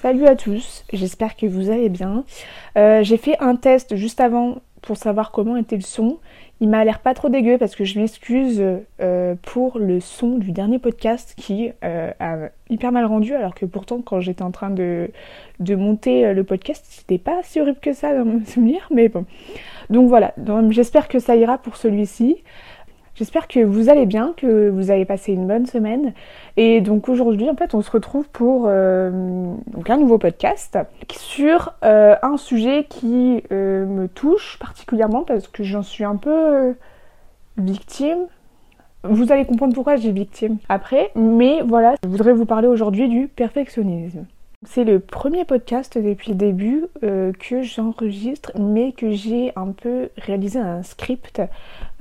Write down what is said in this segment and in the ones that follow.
Salut à tous, j'espère que vous allez bien. Euh, j'ai fait un test juste avant pour savoir comment était le son. Il m'a l'air pas trop dégueu parce que je m'excuse euh, pour le son du dernier podcast qui euh, a hyper mal rendu alors que pourtant quand j'étais en train de, de monter le podcast c'était pas si horrible que ça dans mon souvenir mais bon. Donc voilà, j'espère que ça ira pour celui-ci. J'espère que vous allez bien, que vous avez passé une bonne semaine. Et donc aujourd'hui, en fait, on se retrouve pour euh, donc un nouveau podcast sur euh, un sujet qui euh, me touche particulièrement parce que j'en suis un peu victime. Vous allez comprendre pourquoi j'ai victime après, mais voilà, je voudrais vous parler aujourd'hui du perfectionnisme. C'est le premier podcast depuis le début euh, que j'enregistre, mais que j'ai un peu réalisé un script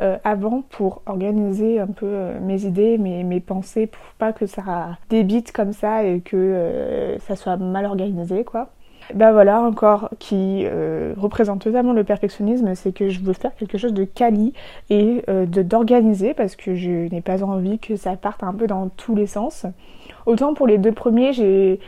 euh, avant pour organiser un peu euh, mes idées, mes, mes, pensées, pour pas que ça débite comme ça et que ça soit mal organisé, quoi. Ben voilà, encore qui représente totalement le perfectionnisme, c'est que je veux faire quelque chose de quali et de d'organiser parce que je n'ai pas envie que ça parte un peu dans tous les sens. Autant pour les deux premiers, j'ai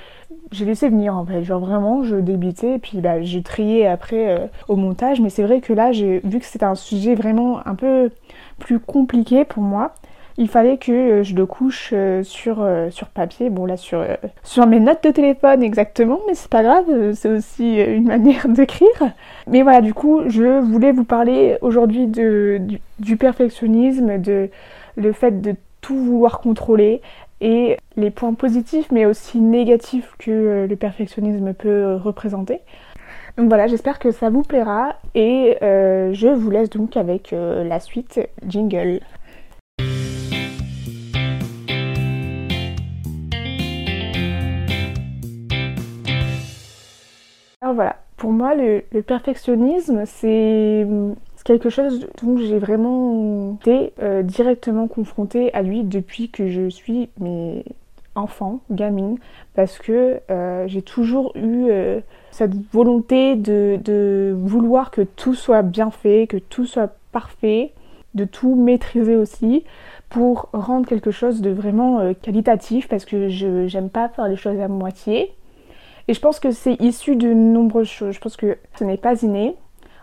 j'ai laissé venir en fait, genre vraiment je débitais et puis bah, je triais après euh, au montage. Mais c'est vrai que là j'ai vu que c'était un sujet vraiment un peu plus compliqué pour moi. Il fallait que euh, je le couche euh, sur, sur papier, bon là sur, sur mes notes de téléphone exactement, mais c'est pas grave, c'est aussi une manière d'écrire. Mais voilà, du coup, je voulais vous parler aujourd'hui du, du, perfectionnisme, de le fait de tout vouloir contrôler, et les points positifs mais aussi négatifs que euh, le perfectionnisme peut euh, représenter. Donc voilà, j'espère que ça vous plaira et euh, je vous laisse donc avec la suite jingle. Alors voilà, pour moi le perfectionnisme c'est quelque chose dont j'ai vraiment été euh, directement confrontée à lui depuis que je suis mes enfant, gamine, parce que euh, j'ai toujours eu euh, cette volonté de, de, vouloir que tout soit bien fait, que tout soit parfait, de tout maîtriser aussi pour rendre quelque chose de vraiment qualitatif parce que je j'aime pas faire les choses à moitié. Et je pense que c'est issu de nombreuses choses. Je pense que ce n'est pas inné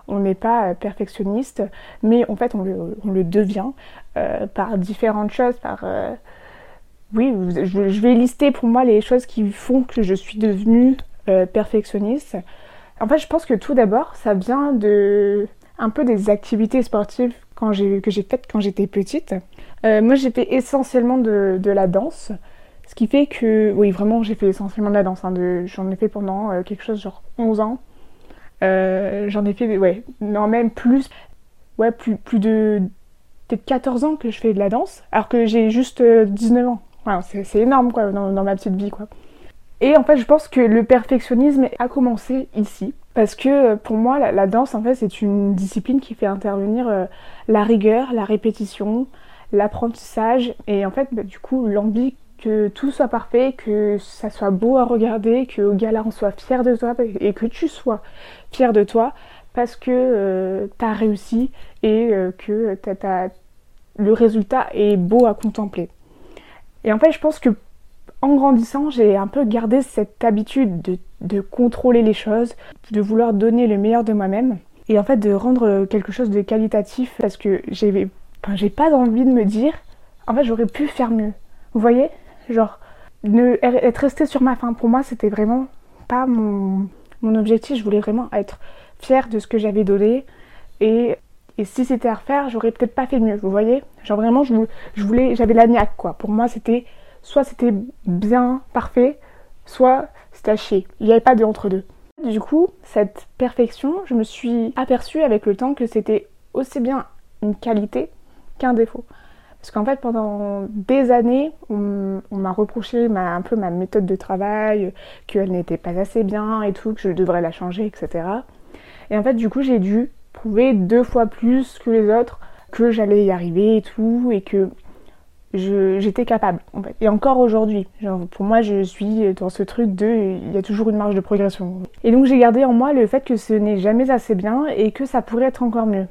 on n'est pas euh, perfectionniste, mais en fait on le, devient euh, par différentes choses, par... Euh, oui, je, vais lister pour moi les choses qui font que je suis devenue perfectionniste. En fait, je pense que tout d'abord, ça vient de un peu des activités sportives que j'ai faites quand j'étais petite. moi, j'ai fait essentiellement de, la danse, ce qui fait que, oui, vraiment, j'ai fait essentiellement de la danse. Hein, J'en ai fait pendant quelque chose genre 11 ans. Euh, j'en ai fait, ouais, non, même plus, ouais, plus, plus de peut-être 14 ans que je fais de la danse, alors que j'ai juste 19 euh, ans. c'est énorme, quoi, dans, ma petite vie, quoi. Et en fait, je pense que le perfectionnisme a commencé ici. Parce que euh, pour moi, la, danse, en fait, c'est une discipline qui fait intervenir la rigueur, la répétition, l'apprentissage et en fait, bah, du coup, l'envie que tout soit parfait, que ça soit beau à regarder, que au gala on soit fier de toi et que tu sois fier de toi parce que euh, tu réussi et euh, que le résultat est beau à contempler. Et en fait, je pense que en grandissant, j'ai un peu gardé cette habitude de, contrôler les choses, de vouloir donner le meilleur de moi-même et en fait de rendre quelque chose de qualitatif parce que j'ai pas envie de me dire en fait j'aurais pu faire mieux. Vous voyez? Genre, ne, être resté sur ma faim, pour moi, c'était vraiment pas mon, objectif. Je voulais vraiment être fière de ce que j'avais donné. Et, si c'était à refaire, j'aurais peut-être pas fait mieux, vous voyez? Genre vraiment, j'avais la niaque, quoi. Pour moi, c'était soit c'était bien, parfait, soit c'était à chier. Il n'y avait pas de entre-deux. Du coup, cette perfection, je me suis aperçue avec le temps que c'était aussi bien une qualité qu'un défaut. Parce qu'en fait, pendant des années, on, m'a reproché un peu ma méthode de travail, qu'elle n'était pas assez bien et tout, que je devrais la changer, etc. Et en fait, du coup, j'ai dû prouver deux fois plus que les autres que j'allais y arriver et tout, et que j'étais capable. Et encore aujourd'hui, pour moi je suis dans ce truc de il y a toujours une marge de progression. Et donc j'ai gardé en moi le fait que ce n'est jamais assez bien et que ça pourrait être encore mieux.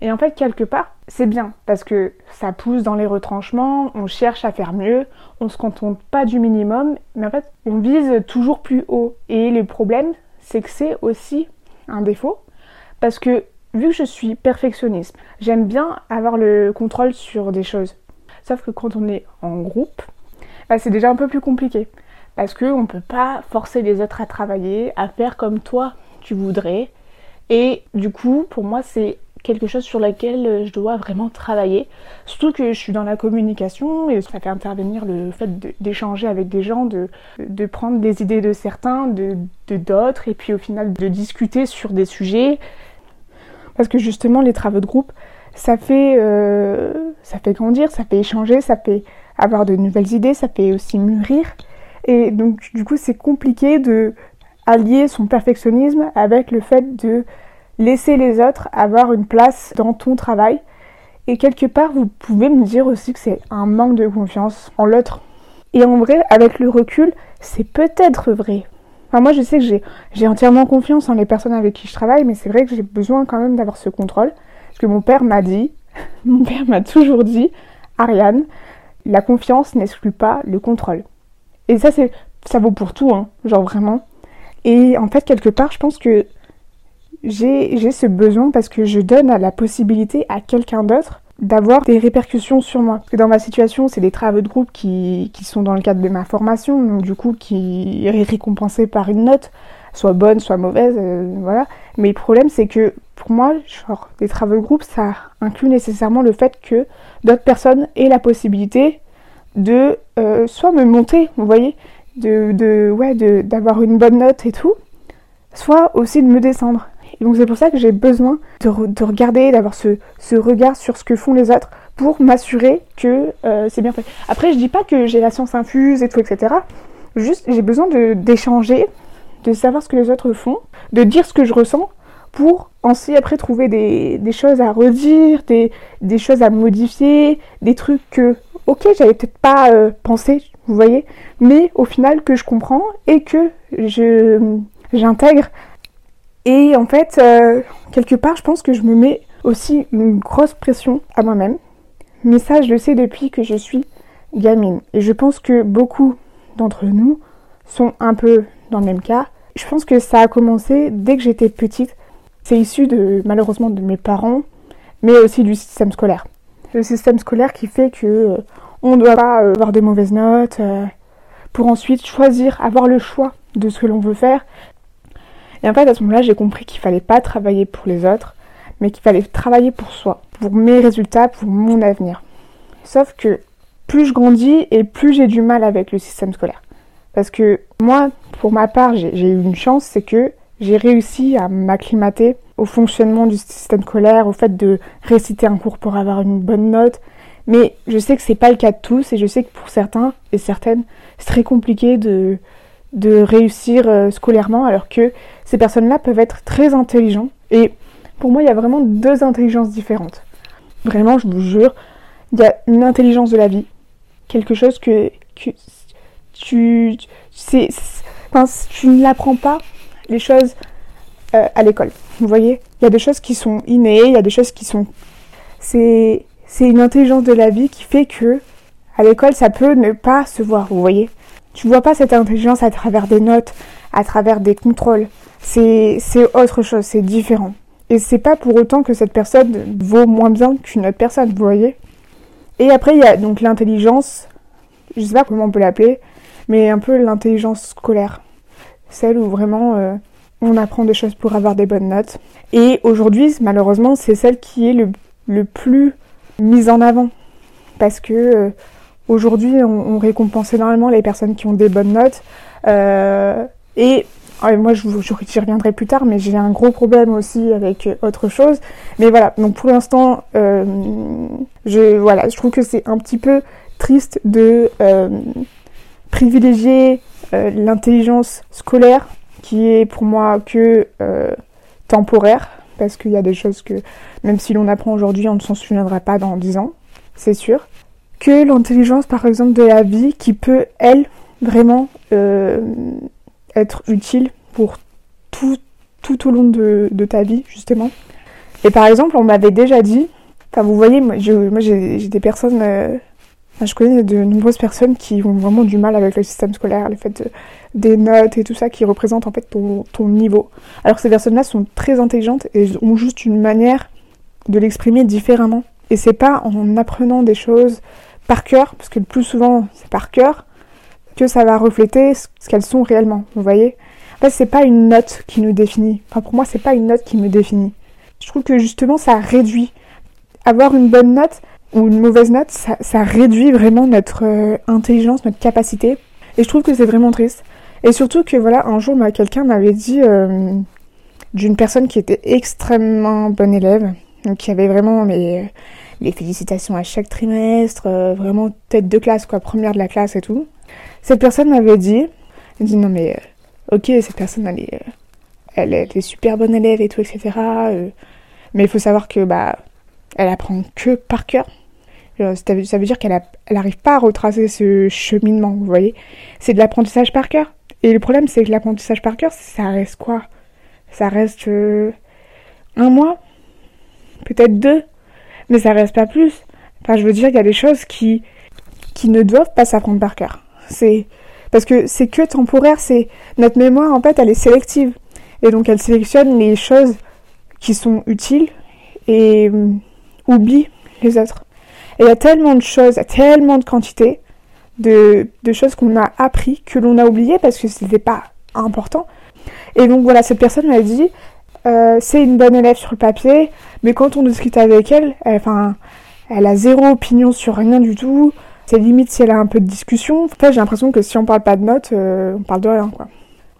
Et en fait, quelque part, c'est bien parce que ça pousse dans les retranchements, on cherche à faire mieux, on se contente pas du minimum, mais en fait, on vise toujours plus haut. Et le problème, c'est que c'est aussi un défaut parce que vu que je suis perfectionniste, j'aime bien avoir le contrôle sur des choses. Sauf que quand on est en groupe, bah, c'est déjà un peu plus compliqué parce qu'on ne peut pas forcer les autres à travailler, à faire comme toi tu voudrais. Et du coup, pour moi, c'est quelque chose sur laquelle euh, je dois vraiment travailler. Surtout que je suis dans la communication et ça fait intervenir le fait d'échanger avec des gens, de, de prendre des idées de certains, de d'autres, et puis au final de discuter sur des sujets. Parce que justement, les travaux de groupe, ça fait, euh, ça fait grandir, ça fait échanger, ça fait avoir de nouvelles idées, ça fait aussi mûrir. Et donc, du coup, c'est compliqué de allier son perfectionnisme avec le fait de laisser les autres avoir une place dans ton travail. Et quelque part, vous pouvez me dire aussi que c'est un manque de confiance en l'autre. Et en vrai, avec le recul, c'est peut-être vrai. Enfin, moi, je sais que j'ai entièrement confiance en les personnes avec qui je travaille, mais c'est vrai que j'ai besoin quand même d'avoir ce contrôle. Parce que mon père m'a dit, mon père m'a toujours dit, Ariane, la confiance n'exclut pas le contrôle. Et ça, c'est, ça vaut pour tout, hein, genre vraiment. Et en fait, quelque part, je pense que j'ai ce besoin parce que je donne la possibilité à quelqu'un d'autre d'avoir des répercussions sur moi. Parce que dans ma situation, c'est des travaux de groupe qui, sont dans le cadre de ma formation, donc du coup qui est récompensé par une note, soit bonne, soit mauvaise, euh, voilà. Mais le problème, c'est que pour moi, genre, les travaux de groupe, ça inclut nécessairement le fait que d'autres personnes aient la possibilité de euh, soit me monter, vous voyez, de ouais, d'avoir une bonne note et tout, soit aussi de me descendre. Et donc c'est pour ça que j'ai besoin de, regarder, d'avoir ce, regard sur ce que font les autres pour m'assurer que euh, c'est bien fait. Après, je dis pas que j'ai la science infuse et tout, etc. Juste, j'ai besoin d'échanger, de, savoir ce que les autres font, de dire ce que je ressens pour ainsi après trouver des, choses à redire, des, des, choses à modifier, des trucs que, ok, j'avais peut-être pas euh, pensé, vous voyez, mais au final que je comprends et que j'intègre et en fait, euh, quelque part, je pense que je me mets aussi une grosse pression à moi-même. Mais ça, je le sais depuis que je suis gamine. Et je pense que beaucoup d'entre nous sont un peu dans le même cas. Je pense que ça a commencé dès que j'étais petite. C'est issu de malheureusement de mes parents, mais aussi du système scolaire. Le système scolaire qui fait que euh, on doit pas euh, avoir de mauvaises notes pour ensuite choisir, avoir le choix de ce que l'on veut faire et en fait, à ce moment-là, j'ai compris qu'il fallait pas travailler pour les autres, mais qu'il fallait travailler pour soi, pour mes résultats, pour mon avenir. Sauf que plus je grandis et plus j'ai du mal avec le système scolaire. Parce que moi, pour ma part, j'ai eu une chance, c'est que j'ai réussi à m'acclimater au fonctionnement du système scolaire, au fait de réciter un cours pour avoir une bonne note. Mais je sais que c'est pas le cas de tous et je sais que pour certains et certaines, c'est très compliqué de, de réussir euh, scolairement alors que ces personnes-là peuvent être très intelligents. Et pour moi, il y a vraiment deux intelligences différentes. Vraiment, je vous jure, il y a une intelligence de la vie, quelque chose que, tu, tu ne l'apprends pas les choses euh, à l'école. Vous voyez, il y a des choses qui sont innées, il y a des choses qui sont, c'est, c'est une intelligence de la vie qui fait que à l'école, ça peut ne pas se voir. Vous voyez, tu vois pas cette intelligence à travers des notes, à travers des contrôles. C'est autre chose, c'est différent. Et c'est pas pour autant que cette personne vaut moins bien qu'une autre personne, vous voyez? Et après, il y a donc l'intelligence, je sais pas comment on peut l'appeler, mais un peu l'intelligence scolaire. Celle où vraiment euh, on apprend des choses pour avoir des bonnes notes. Et aujourd'hui, malheureusement, c'est celle qui est le, le, plus mise en avant. Parce que euh, Aujourd'hui, on, récompense énormément les personnes qui ont des bonnes notes. Euh, et moi, je, j'y reviendrai plus tard, mais j'ai un gros problème aussi avec autre chose. Mais voilà, donc pour l'instant, euh, je, voilà, je trouve que c'est un petit peu triste de euh, privilégier l'intelligence scolaire, qui est pour moi que temporaire, parce qu'il y a des choses que, même si l'on apprend aujourd'hui, on ne s'en souviendra pas dans 10 ans, c'est sûr que l'intelligence, par exemple, de la vie qui peut, elle, vraiment euh, être utile pour tout, tout au long de, ta vie, justement. Et par exemple, on m'avait déjà dit, enfin vous voyez, moi j'ai des personnes, euh, je connais de nombreuses personnes qui ont vraiment du mal avec le système scolaire, le fait des notes et tout ça qui représentent en fait ton, ton niveau. Alors que ces personnes-là sont très intelligentes et ont juste une manière de l'exprimer différemment. Et c'est pas en apprenant des choses par cœur, parce que le plus souvent c'est par cœur, que ça va refléter ce qu'elles sont réellement. Vous voyez? En fait, c'est pas une note qui nous définit. Enfin, pour moi, c'est pas une note qui me définit. Je trouve que justement, ça réduit. Avoir une bonne note ou une mauvaise note, ça, réduit vraiment notre euh, intelligence, notre capacité. Et je trouve que c'est vraiment triste. Et surtout que, voilà, un jour, quelqu'un m'avait dit euh, d'une personne qui était extrêmement bonne élève, qui avait vraiment mais, les félicitations à chaque trimestre, euh, vraiment tête de classe, quoi, première de la classe et tout. Cette personne m'avait dit, elle dit non mais euh, ok cette personne elle est, euh, elle est super bonne élève et tout etc. Euh, mais il faut savoir que bah elle apprend que par cœur. Ça veut dire qu'elle n'arrive pas à retracer ce cheminement, vous voyez. C'est de l'apprentissage par cœur. Et le problème, c'est que l'apprentissage par cœur, ça reste quoi? Ça reste un mois, peut-être deux, mais ça reste pas plus. Enfin, je veux dire, il y a des choses qui, qui ne doivent pas s'apprendre par cœur. C'est parce que c'est que temporaire, c'est notre mémoire en fait, elle est sélective et donc elle sélectionne les choses qui sont utiles et euh, oublie les autres. Et il y a tellement de choses, tellement de quantités de, de choses qu'on a appris que l'on a oublié parce que c'était pas important. Et donc voilà, cette personne m'a dit, euh, c'est une bonne élève sur le papier, mais quand on discute avec elle, enfin, elle a zéro opinion sur rien du tout. C'est limite si elle a un peu de discussion. En fait, j'ai l'impression que si on parle pas de notes, euh, on parle de rien, quoi.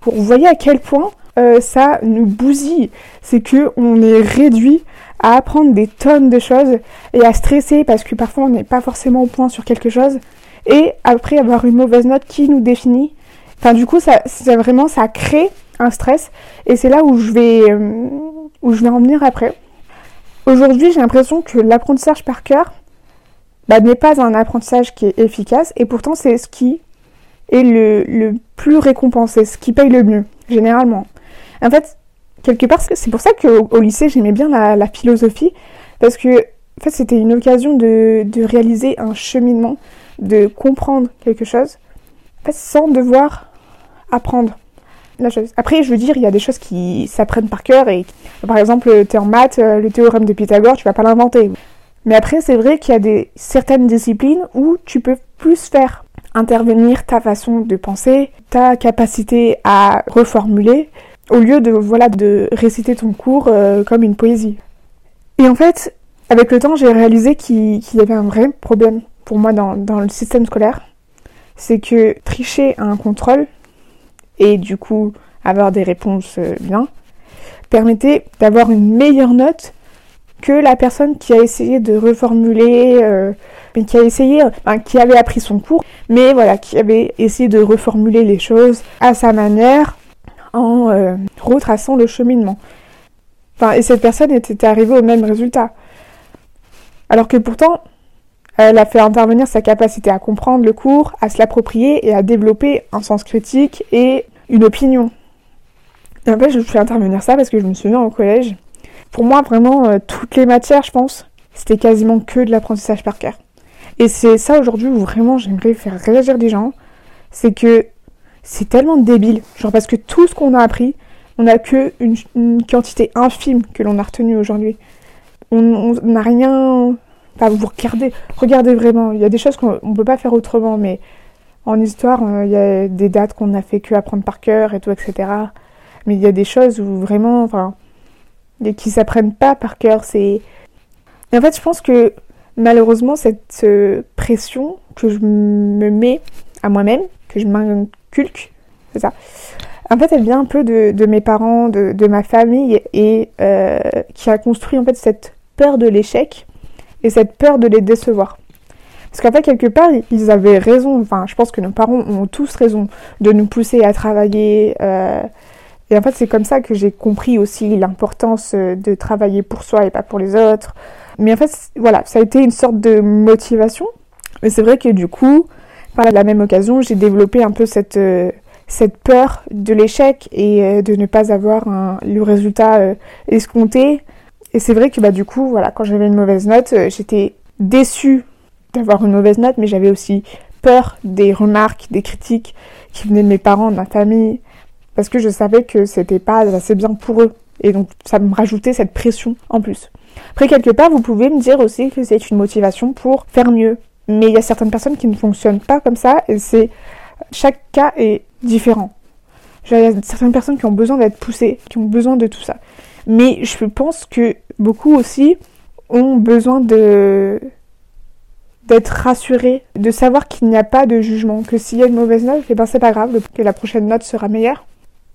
Vous voyez à quel point euh, ça nous bousille. C'est que on est réduit à apprendre des tonnes de choses et à stresser parce que parfois on n'est pas forcément au point sur quelque chose et après avoir une mauvaise note qui nous définit. Enfin, du coup, ça, vraiment, ça crée un stress et c'est là où je vais, euh, où je vais en venir après. Aujourd'hui, j'ai l'impression que l'apprentissage par cœur, bah, n'est pas un apprentissage qui est efficace et pourtant c'est ce qui est le, plus récompensé, ce qui paye le mieux, généralement. En fait, quelque part, c'est pour ça qu'au au lycée j'aimais bien la, philosophie parce que en fait, c'était une occasion de, réaliser un cheminement, de comprendre quelque chose, en fait, sans devoir apprendre la chose. Après, je veux dire, il y a des choses qui s'apprennent par cœur et, par exemple, tu es en maths, euh, le théorème de Pythagore, tu vas pas l'inventer. Mais après, c'est vrai qu'il y a des, certaines disciplines où tu peux plus faire intervenir ta façon de penser, ta capacité à reformuler, au lieu de, voilà, de réciter ton cours euh, comme une poésie. Et en fait, avec le temps, j'ai réalisé qu'il y avait un vrai problème pour moi dans, dans le système scolaire. C'est que tricher à un contrôle, et du coup avoir des réponses euh, bien, permettait d'avoir une meilleure note que la personne qui a essayé de reformuler, euh, qui a essayé, qui avait appris son cours, mais voilà, qui avait essayé de reformuler les choses à sa manière en euh, retraçant le cheminement. Et cette personne était arrivée au même résultat. Alors que pourtant, elle a fait intervenir sa capacité à comprendre le cours, à se l'approprier et à développer un sens critique et une opinion. Et en fait, je fais intervenir ça parce que je me souviens au collège, pour moi, vraiment, euh, toutes les matières, je pense, c'était quasiment que de l'apprentissage par cœur. Et c'est ça aujourd'hui où vraiment j'aimerais faire réagir des gens, c'est que c'est tellement débile. Genre parce que tout ce qu'on a appris, on n'a que une, quantité infime que l'on a retenue aujourd'hui. On n'a rien. Enfin, vous regardez, regardez vraiment. Il y a des choses qu'on ne peut pas faire autrement, mais en histoire, euh, il y a des dates qu'on n'a fait que apprendre par cœur et tout, etc. Mais il y a des choses où vraiment, enfin, et qui s'apprennent pas par cœur. C'est en fait, je pense que malheureusement cette pression que je me mets à moi-même, que je m'inculque, c'est ça. En fait, elle vient un peu de, mes parents, de, ma famille, et euh, qui a construit en fait cette peur de l'échec et cette peur de les décevoir. Parce qu'en fait, quelque part, ils avaient raison. Enfin, je pense que nos parents ont tous raison de nous pousser à travailler, euh, et en fait, c'est comme ça que j'ai compris aussi l'importance euh, de travailler pour soi et pas pour les autres. Mais en fait, voilà, ça a été une sorte de motivation. Mais c'est vrai que du coup, par la même occasion, j'ai développé un peu cette, euh, cette peur de l'échec et euh, de ne pas avoir un, le résultat escompté. Et c'est vrai que bah du coup, voilà, quand j'avais une mauvaise note, j'étais déçue d'avoir une mauvaise note, mais j'avais aussi peur des remarques, des critiques qui venaient de mes parents, de ma famille, parce que je savais que c'était pas assez bien pour eux. Et donc ça me rajoutait cette pression en plus. Après, quelque part, vous pouvez me dire aussi que c'est une motivation pour faire mieux. Mais il y a certaines personnes qui ne fonctionnent pas comme ça et c'est chaque cas est différent. Il y a certaines personnes qui ont besoin d'être poussées, qui ont besoin de tout ça. Mais je pense que beaucoup aussi ont besoin de d'être rassurés, de savoir qu'il n'y a pas de jugement, que s'il y a une mauvaise note, eh ben c'est pas grave, que la prochaine note sera meilleure.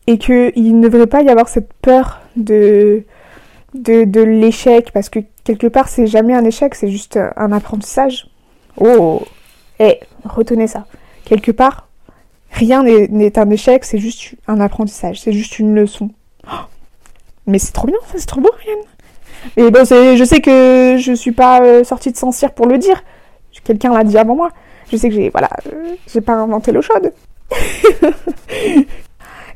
Et qu'il ne devrait pas y avoir cette peur de, de, l'échec, parce que quelque part c'est jamais un échec, c'est juste un apprentissage. Oh Eh, retenez ça. Quelque part, rien n'est un échec, c'est juste un apprentissage, c'est juste une leçon. Mais c'est trop bien, c'est trop beau, Ryan. Et bon, je sais que je suis pas euh, sortie de Saint-Cyr pour le dire. Quelqu'un l'a dit avant moi. Je sais que j'ai, voilà, euh, j'ai pas inventé l'eau chaude.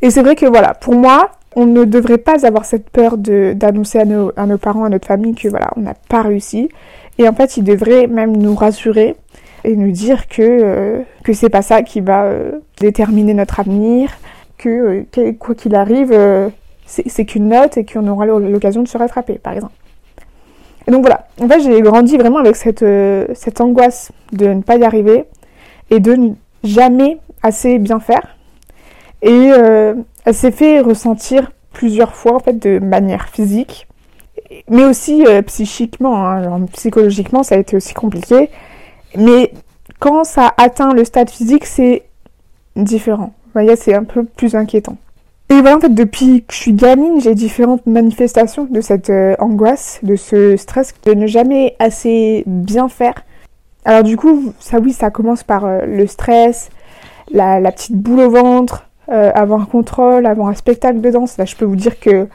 Et c'est vrai que voilà, pour moi, on ne devrait pas avoir cette peur d'annoncer à nos, à nos parents, à notre famille que voilà, on n'a pas réussi. Et en fait, ils devraient même nous rassurer et nous dire que, euh, que c'est pas ça qui va euh, déterminer notre avenir, que euh, quoi qu'il arrive, c'est qu'une note et qu'on aura l'occasion de se rattraper, par exemple. Et donc voilà, en fait j'ai grandi vraiment avec cette, cette angoisse de ne pas y arriver et de ne jamais assez bien faire. Et elle s'est fait ressentir plusieurs fois en fait de manière physique, mais aussi psychiquement, hein. psychologiquement ça a été aussi compliqué. Mais quand ça atteint le stade physique, c'est différent. Voyez, c'est un peu plus inquiétant. Et voilà, en fait, depuis que je suis gamine, j'ai différentes manifestations de cette euh, angoisse, de ce stress, de ne jamais assez bien faire. Alors du coup, ça oui, ça commence par euh, le stress, la, petite boule au ventre, euh, avant un contrôle, avant un spectacle de danse. Là, je peux vous dire que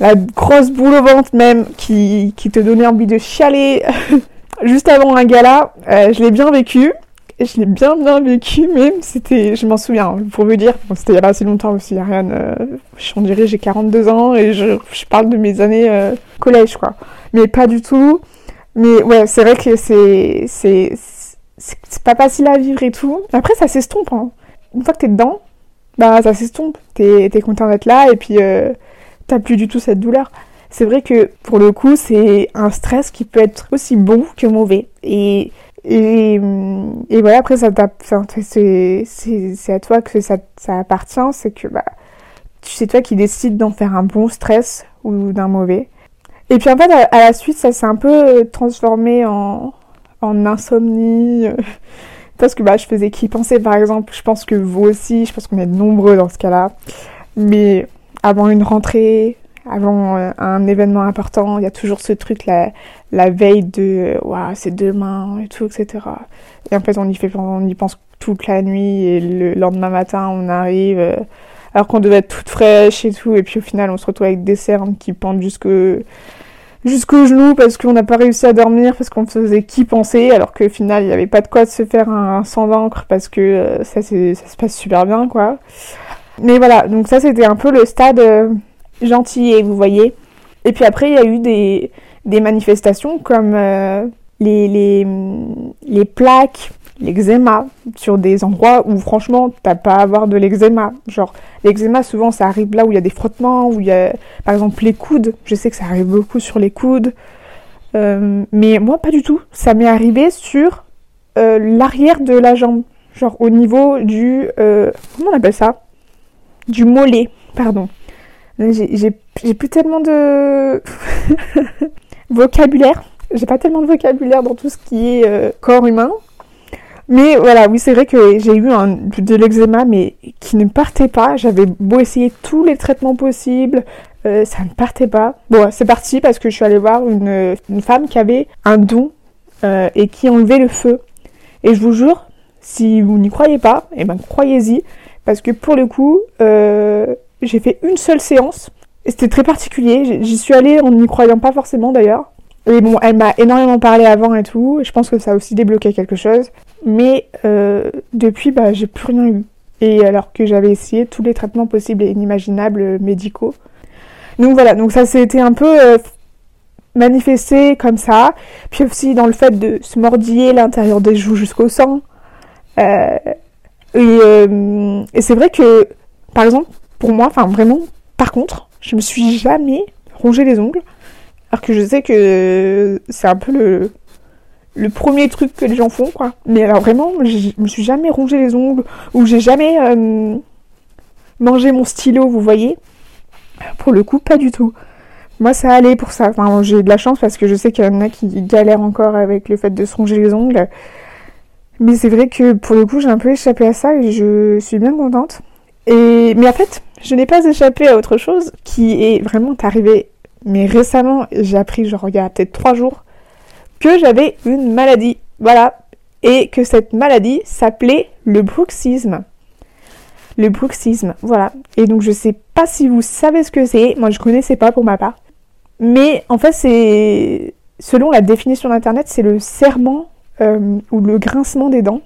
la grosse boule au ventre même qui, qui te donnait envie de chialer juste avant un gala, euh, je l'ai bien vécu. Je l'ai bien bien vécu même, c'était, je m'en souviens, pour vous dire, c'était il y a pas assez longtemps aussi, Ariane, euh, on dirait j'ai 42 ans et je, je, parle de mes années euh, collège quoi. Mais pas du tout. Mais ouais, c'est vrai que c'est, c'est, c'est pas facile à vivre et tout. Après ça s'estompe, hein. Une fois que t'es dedans, bah ça s'estompe. T'es, t'es content d'être là et puis t'as plus du tout cette douleur c'est vrai que pour le coup, c'est un stress qui peut être aussi bon que mauvais. Et, et, voilà, après, ça c'est, à toi que ça, ça appartient. C'est que bah, c'est toi qui décides d'en faire un bon stress ou d'un mauvais. Et puis en fait, à, la suite, ça s'est un peu transformé en, en insomnie. Parce que bah, je faisais qui penser, par exemple. Je pense que vous aussi, je pense qu'on est nombreux dans ce cas-là. Mais avant une rentrée, avant euh, un événement important, il y a toujours ce truc la, la veille de waouh, c'est demain et tout, etc. Et en fait, on y fait, on y pense toute la nuit et le lendemain matin, on arrive euh, alors qu'on devait être toute fraîche et tout, et puis au final, on se retrouve avec des cernes qui pendent jusque jusqu'au genou parce qu'on n'a pas réussi à dormir parce qu'on faisait qui penser alors qu'au final il n'y avait pas de quoi se faire un, sang d'encre parce que euh, ça, ça se passe super bien quoi mais voilà donc ça c'était un peu le stade gentil, vous voyez. Et puis après, il y a eu des, des manifestations comme euh, les, les, les plaques, l'eczéma, sur des endroits où franchement, t'as pas à avoir de l'eczéma. Genre, l'eczéma, souvent, ça arrive là où il y a des frottements, où il y a, par exemple, les coudes. Je sais que ça arrive beaucoup sur les coudes. Euh, mais moi, pas du tout. Ça m'est arrivé sur euh, l'arrière de la jambe. Genre au niveau du... comment on appelle ça? Du mollet, pardon. J'ai plus tellement de vocabulaire. J'ai pas tellement de vocabulaire dans tout ce qui est euh, corps humain. Mais voilà, oui, c'est vrai que j'ai eu un, de l'eczéma, mais qui ne partait pas. J'avais beau essayer tous les traitements possibles, euh, ça ne partait pas. Bon, c'est parti parce que je suis allée voir une, une femme qui avait un don euh, et qui enlevait le feu. Et je vous jure, si vous n'y croyez pas, eh ben croyez-y, parce que pour le coup, j'ai fait une seule séance c'était très particulier. J'y suis allée en n'y croyant pas forcément d'ailleurs. Et bon, elle m'a énormément parlé avant et tout. Je pense que ça a aussi débloqué quelque chose. Mais euh, depuis, bah, j'ai plus rien eu. Et alors que j'avais essayé tous les traitements possibles et inimaginables euh, médicaux. Donc voilà, donc ça c'était un peu euh, manifester comme ça. Puis aussi dans le fait de se mordiller l'intérieur des joues jusqu'au sang. Et, et c'est vrai que, par exemple, pour moi, enfin vraiment, par contre, je me suis jamais rongé les ongles. Alors que je sais que c'est un peu le, premier truc que les gens font, quoi. Mais alors vraiment, je me suis jamais rongé les ongles ou j'ai jamais euh, mangé mon stylo, vous voyez. Pour le coup, pas du tout. Moi, ça allait pour ça. Enfin, j'ai de la chance parce que je sais qu'il y en a qui galèrent encore avec le fait de se ronger les ongles. Mais c'est vrai que pour le coup, j'ai un peu échappé à ça et je suis bien contente. Et mais en fait, je n'ai pas échappé à autre chose qui est vraiment arrivé. Mais récemment, j'ai appris, genre il y a peut-être trois jours, que j'avais une maladie. Voilà. Et que cette maladie s'appelait le bruxisme. Le bruxisme, voilà. Et donc je sais pas si vous savez ce que c'est. Moi je connaissais pas pour ma part. Mais en fait c'est selon la définition d'internet, c'est le serment euh, ou le grincement des dents.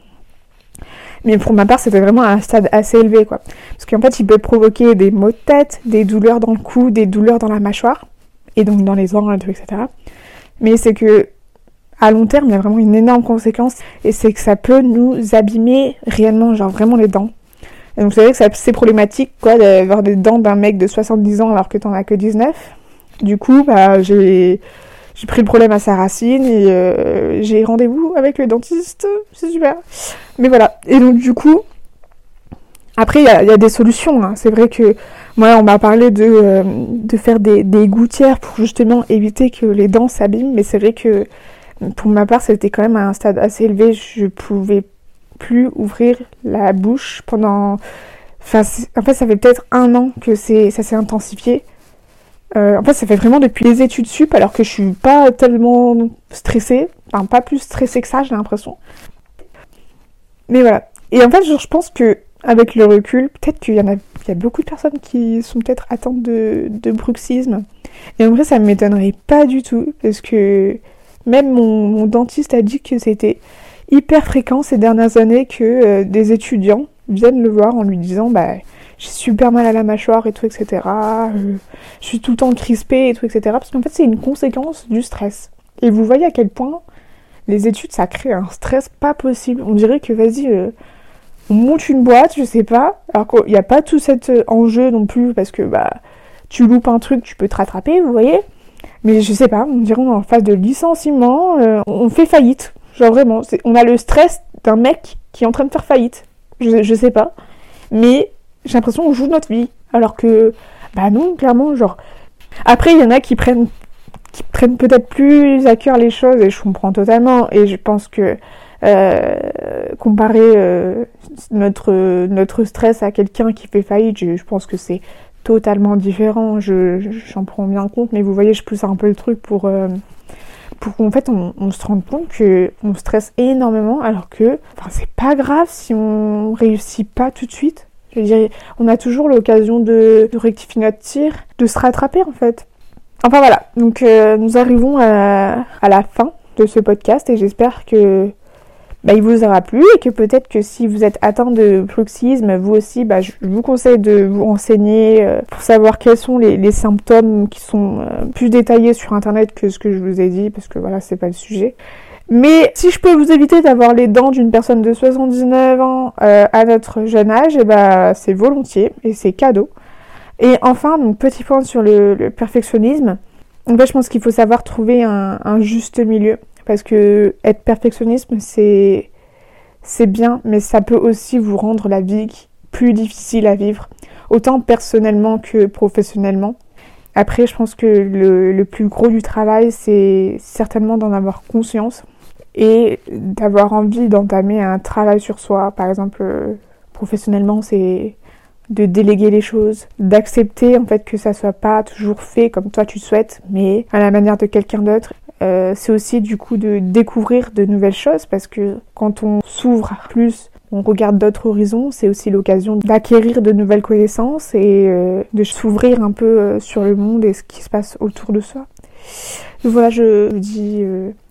Mais pour ma part, c'était vraiment à un stade assez élevé, quoi. Parce qu'en fait, il peut provoquer des maux de tête, des douleurs dans le cou, des douleurs dans la mâchoire, et donc dans les ongles, etc. Mais c'est que à long terme, il y a vraiment une énorme conséquence et c'est que ça peut nous abîmer réellement, genre vraiment les dents. Et donc vous savez que c'est problématique quoi d'avoir des dents d'un mec de 70 ans alors que t'en as que 19. Du coup, bah j'ai j'ai pris le problème à sa racine et euh, j'ai rendez-vous avec le dentiste, c'est super. Mais voilà. Et donc du coup, après il y a, des solutions. Hein. C'est vrai que moi on m'a parlé de, euh, de faire des, des gouttières pour justement éviter que les dents s'abîment, mais c'est vrai que pour ma part, c'était quand même à un stade assez élevé. Je pouvais plus ouvrir la bouche pendant. Enfin, en fait, ça fait peut-être un an que ça s'est intensifié. Euh, en fait, ça fait vraiment depuis les études sup, alors que je suis pas tellement stressée. Enfin, pas plus stressée que ça, j'ai l'impression. Mais voilà. Et en fait, je pense que avec le recul, peut-être qu'il y en a, il y a beaucoup de personnes qui sont peut-être atteintes de, de bruxisme. Et en vrai, ça ne m'étonnerait pas du tout, parce que même mon, dentiste a dit que c'était hyper fréquent ces dernières années que euh, des étudiants viennent le voir en lui disant bah j'ai super mal à la mâchoire et tout etc. Euh, je suis tout le temps crispée et tout etc. Parce qu'en fait c'est une conséquence du stress. Et vous voyez à quel point les études ça crée un stress pas possible. On dirait que vas-y euh, on monte une boîte, je sais pas. Alors qu'il n'y a pas tout cet enjeu non plus parce que bah tu loupes un truc, tu peux te rattraper, vous voyez. Mais je sais pas, on dirait on est en phase de licenciement, euh, on fait faillite. Genre vraiment, on a le stress d'un mec qui est en train de faire faillite. Je, je sais pas. Mais j'ai l'impression qu'on joue notre vie. Alors que, bah non, clairement, genre. Après, il y en a qui prennent, qui prennent peut-être plus à cœur les choses et je comprends totalement. Et je pense que euh, comparer euh, notre, notre stress à quelqu'un qui fait faillite, je pense que c'est totalement différent, je, j'en prends bien compte, mais vous voyez, je pousse un peu le truc pour, euh, pour qu'en fait on, se rende compte que on stresse énormément alors que enfin, c'est pas grave si on réussit pas tout de suite. Je dirais, on a toujours l'occasion de, rectifier notre tir, de se rattraper en fait. Enfin voilà, donc euh, nous arrivons à la fin de ce podcast et j'espère que bah, il vous aura plu et que peut-être que si vous êtes atteint de bruxisme, vous aussi, bah, je vous conseille de vous renseigner euh, pour savoir quels sont les, symptômes qui sont euh, plus détaillés sur internet que ce que je vous ai dit, parce que voilà, c'est pas le sujet. Mais si je peux vous éviter d'avoir les dents d'une personne de 79 ans euh, à notre jeune âge, eh bah, c'est volontiers et c'est cadeau. Et enfin, donc petit point sur le, perfectionnisme. En fait, je pense qu'il faut savoir trouver un juste milieu. Parce que être perfectionniste, c'est bien, mais ça peut aussi vous rendre la vie plus difficile à vivre, autant personnellement que professionnellement. Après, je pense que le, le plus gros du travail, c'est certainement d'en avoir conscience et d'avoir envie d'entamer un travail sur soi. Par exemple, professionnellement, c'est de déléguer les choses, d'accepter en fait que ça soit pas toujours fait comme toi tu souhaites, mais à la manière de quelqu'un d'autre euh, c'est aussi du coup de découvrir de nouvelles choses parce que quand on s'ouvre plus, on regarde d'autres horizons, c'est aussi l'occasion d'acquérir de nouvelles connaissances et euh, de s'ouvrir un peu euh, sur le monde et ce qui se passe autour de soi. voilà, je vous dis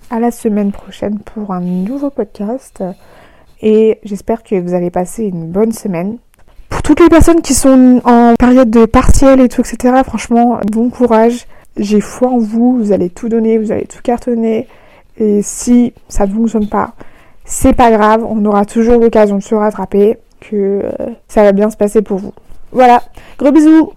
à la semaine prochaine pour un nouveau podcast et j'espère que vous allez passer une bonne semaine. Pour toutes les personnes qui sont en période de partiel et tout, etc., franchement, bon courage. J'ai foi en vous, vous allez tout donner, vous allez tout cartonner. Et si ça ne fonctionne pas, c'est pas grave, on aura toujours l'occasion de se rattraper, que euh, ça va bien se passer pour vous. Voilà, gros bisous